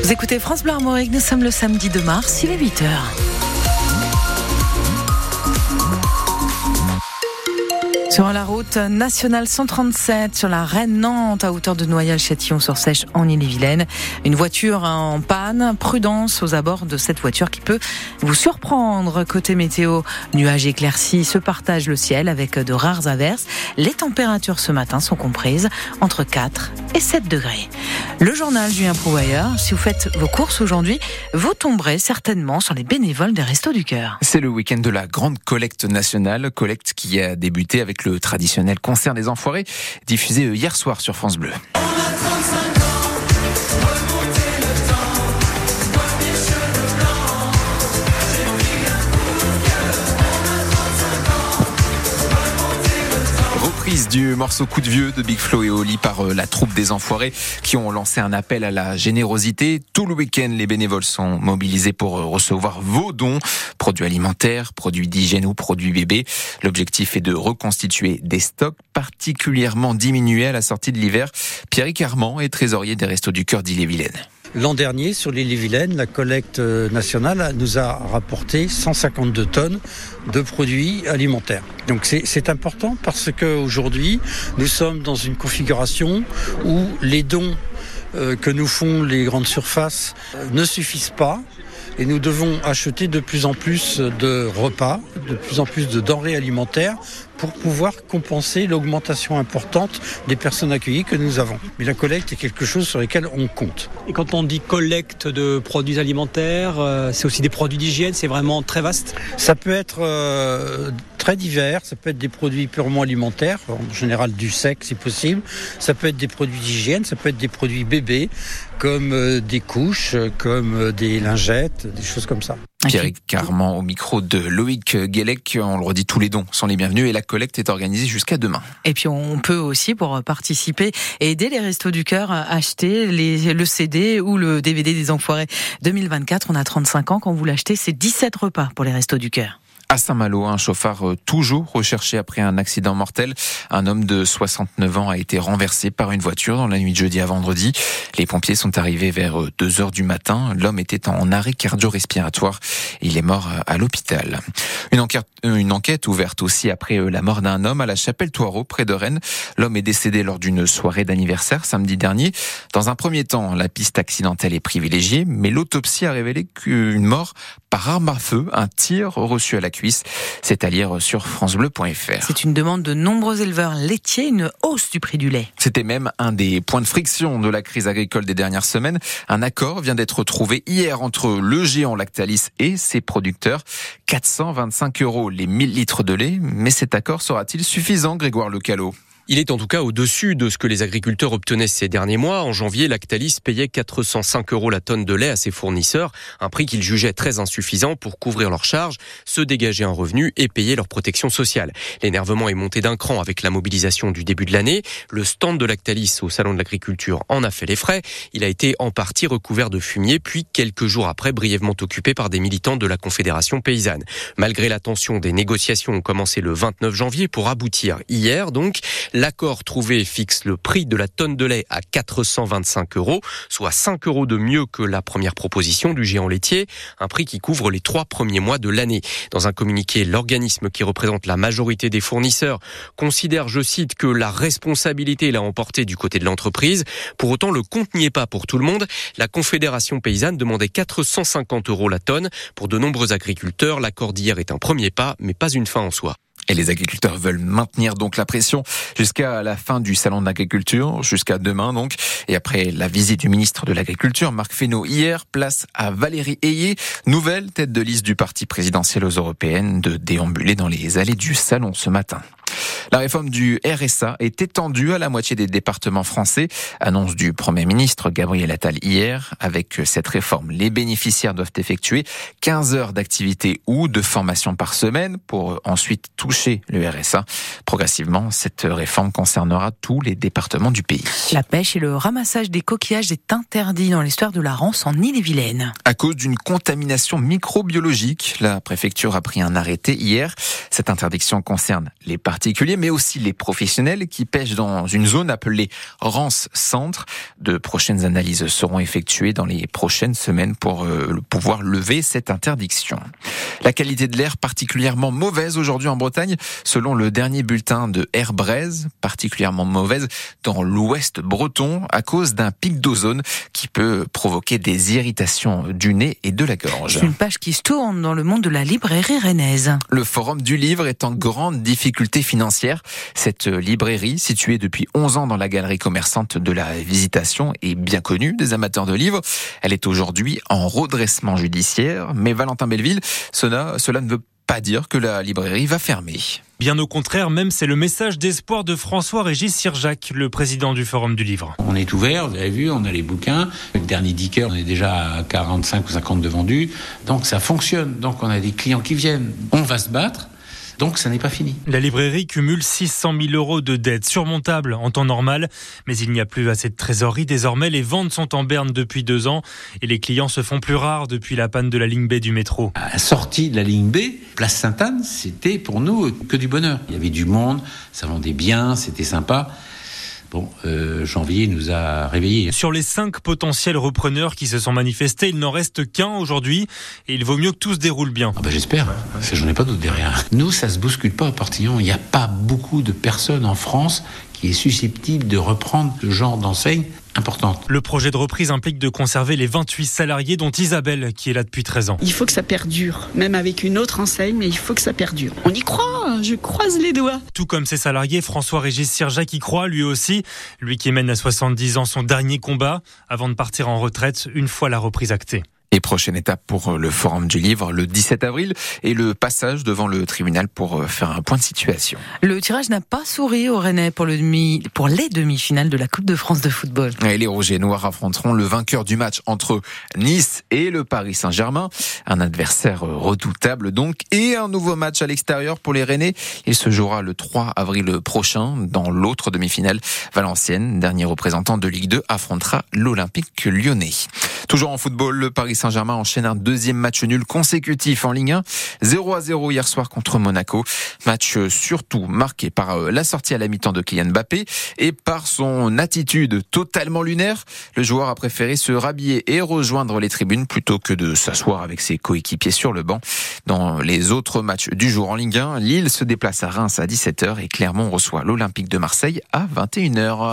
Vous écoutez France Bleu Armorique, nous sommes le samedi 2 mars, il est 8h. Sur la route nationale 137, sur la Rennes-Nantes, à hauteur de Noyal-Châtillon-sur-Sèche, en Ille-et-Vilaine. Une voiture en panne. Prudence aux abords de cette voiture qui peut vous surprendre. Côté météo, nuages éclaircis se partagent le ciel avec de rares averses. Les températures ce matin sont comprises entre 4 et 7 degrés. Le journal Julien Prouvailleur, si vous faites vos courses aujourd'hui, vous tomberez certainement sur les bénévoles des Restos du Cœur. C'est le week-end de la grande collecte nationale, collecte qui a débuté avec le traditionnel concert des enfoirés, diffusé hier soir sur France Bleu. Du morceau Coup de vieux de Big Flo et Oli par euh, la troupe des Enfoirés qui ont lancé un appel à la générosité. Tout le week-end, les bénévoles sont mobilisés pour euh, recevoir vos dons, produits alimentaires, produits d'hygiène ou produits bébés. L'objectif est de reconstituer des stocks particulièrement diminués à la sortie de l'hiver. Pierre Carman est trésorier des Restos du Cœur d'Ille-et-Vilaine. L'an dernier, sur l'île Vilaine, la collecte euh, nationale nous a rapporté 152 tonnes de produits alimentaires. Donc c'est important parce qu'aujourd'hui, nous sommes dans une configuration où les dons euh, que nous font les grandes surfaces euh, ne suffisent pas et nous devons acheter de plus en plus de repas, de plus en plus de denrées alimentaires pour pouvoir compenser l'augmentation importante des personnes accueillies que nous avons. Mais la collecte est quelque chose sur lequel on compte. Et quand on dit collecte de produits alimentaires, euh, c'est aussi des produits d'hygiène, c'est vraiment très vaste? Ça peut être euh, très divers, ça peut être des produits purement alimentaires, en général du sec si possible, ça peut être des produits d'hygiène, ça peut être des produits bébés, comme euh, des couches, comme des lingettes, des choses comme ça. Pierre Carman au micro de Loïc Guélec. On le redit, tous les dons sont les bienvenus et la collecte est organisée jusqu'à demain. Et puis on peut aussi, pour participer et aider les Restos du Cœur, à acheter les, le CD ou le DVD des Enfoirés 2024. On a 35 ans. Quand vous l'achetez, c'est 17 repas pour les Restos du Cœur. À Saint-Malo, un chauffard euh, toujours recherché après un accident mortel. Un homme de 69 ans a été renversé par une voiture dans la nuit de jeudi à vendredi. Les pompiers sont arrivés vers 2 euh, heures du matin. L'homme était en arrêt cardio-respiratoire. Il est mort euh, à l'hôpital. Une enquête, ouverte aussi après la mort d'un homme à la chapelle Toireau, près de Rennes. L'homme est décédé lors d'une soirée d'anniversaire samedi dernier. Dans un premier temps, la piste accidentelle est privilégiée, mais l'autopsie a révélé qu'une mort par arme à feu, un tir reçu à la cuisse. C'est à lire sur francebleu.fr. C'est une demande de nombreux éleveurs laitiers, une hausse du prix du lait. C'était même un des points de friction de la crise agricole des dernières semaines. Un accord vient d'être trouvé hier entre le géant Lactalis et ses producteurs. 425 euros les 1000 litres de lait. Mais cet accord sera-t-il suffisant, Grégoire Lecalot? Il est en tout cas au-dessus de ce que les agriculteurs obtenaient ces derniers mois. En janvier, Lactalis payait 405 euros la tonne de lait à ses fournisseurs, un prix qu'ils jugeaient très insuffisant pour couvrir leurs charges, se dégager un revenu et payer leur protection sociale. L'énervement est monté d'un cran avec la mobilisation du début de l'année. Le stand de Lactalis au Salon de l'Agriculture en a fait les frais. Il a été en partie recouvert de fumier, puis quelques jours après brièvement occupé par des militants de la Confédération paysanne. Malgré la tension, des négociations ont commencé le 29 janvier pour aboutir hier donc. L'accord trouvé fixe le prix de la tonne de lait à 425 euros, soit 5 euros de mieux que la première proposition du géant laitier, un prix qui couvre les trois premiers mois de l'année. Dans un communiqué, l'organisme qui représente la majorité des fournisseurs considère, je cite, que la responsabilité l'a emporté du côté de l'entreprise. Pour autant, le compte n'y est pas pour tout le monde. La Confédération paysanne demandait 450 euros la tonne. Pour de nombreux agriculteurs, l'accord d'hier est un premier pas, mais pas une fin en soi. Et les agriculteurs veulent maintenir donc la pression jusqu'à la fin du salon de l'agriculture, jusqu'à demain donc. Et après la visite du ministre de l'Agriculture, Marc Fesneau, hier, place à Valérie Ayé, nouvelle tête de liste du parti présidentiel aux européennes, de déambuler dans les allées du salon ce matin. La réforme du RSA est étendue à la moitié des départements français. Annonce du Premier ministre Gabriel Attal hier. Avec cette réforme, les bénéficiaires doivent effectuer 15 heures d'activité ou de formation par semaine pour ensuite toucher le RSA. Progressivement, cette réforme concernera tous les départements du pays. La pêche et le ramassage des coquillages est interdit dans l'histoire de la Rance en Ille-et-Vilaine. À cause d'une contamination microbiologique, la préfecture a pris un arrêté hier. Cette interdiction concerne les particuliers mais aussi les professionnels qui pêchent dans une zone appelée Rance Centre. De prochaines analyses seront effectuées dans les prochaines semaines pour euh, pouvoir lever cette interdiction. La qualité de l'air particulièrement mauvaise aujourd'hui en Bretagne, selon le dernier bulletin de Air Braise, particulièrement mauvaise dans l'ouest breton à cause d'un pic d'ozone qui peut provoquer des irritations du nez et de la gorge. C'est une page qui se tourne dans le monde de la librairie rennaise. Le forum du livre est en grande difficulté financière. Cette librairie, située depuis 11 ans dans la galerie commerçante de la Visitation, est bien connue des amateurs de livres. Elle est aujourd'hui en redressement judiciaire, mais Valentin Belleville, cela, cela ne veut pas dire que la librairie va fermer. Bien au contraire, même c'est le message d'espoir de François-Régis Sirjac, le président du Forum du Livre. On est ouvert, vous avez vu, on a les bouquins. Le dernier Dicker, on est déjà à 45 ou 50 de vendus. Donc ça fonctionne. Donc on a des clients qui viennent. On va se battre. Donc ça n'est pas fini. La librairie cumule 600 000 euros de dettes surmontables en temps normal, mais il n'y a plus assez de trésorerie. Désormais, les ventes sont en berne depuis deux ans et les clients se font plus rares depuis la panne de la ligne B du métro. À la sortie de la ligne B, place Sainte-Anne, c'était pour nous que du bonheur. Il y avait du monde, ça vendait bien, c'était sympa. Bon, euh, janvier nous a réveillés. Sur les cinq potentiels repreneurs qui se sont manifestés, il n'en reste qu'un aujourd'hui et il vaut mieux que tout se déroule bien. Ah ben j'espère, parce j'en ai pas d'autre derrière. Nous, ça se bouscule pas à Portillon. Il n'y a pas beaucoup de personnes en France qui est susceptible de reprendre ce genre d'enseigne importante. Le projet de reprise implique de conserver les 28 salariés, dont Isabelle, qui est là depuis 13 ans. Il faut que ça perdure, même avec une autre enseigne, mais il faut que ça perdure. On y croit, je croise les doigts. Tout comme ses salariés, François-Régis Sirjac y croit, lui aussi, lui qui mène à 70 ans son dernier combat, avant de partir en retraite une fois la reprise actée. Et prochaine étape pour le Forum du Livre le 17 avril et le passage devant le tribunal pour faire un point de situation. Le tirage n'a pas souri au Rennais pour, le demi, pour les demi-finales de la Coupe de France de football. Et les Rouges et Noirs affronteront le vainqueur du match entre Nice et le Paris Saint-Germain. Un adversaire redoutable donc et un nouveau match à l'extérieur pour les Rennais. Il se jouera le 3 avril prochain dans l'autre demi-finale. Valenciennes, dernier représentant de Ligue 2, affrontera l'Olympique lyonnais. Toujours en football, le Paris Saint-Germain enchaîne un deuxième match nul consécutif en Ligue 1. 0 à 0 hier soir contre Monaco. Match surtout marqué par la sortie à la mi-temps de Kylian Mbappé et par son attitude totalement lunaire. Le joueur a préféré se rhabiller et rejoindre les tribunes plutôt que de s'asseoir avec ses coéquipiers sur le banc. Dans les autres matchs du jour en Ligue 1, Lille se déplace à Reims à 17h et Clermont reçoit l'Olympique de Marseille à 21h.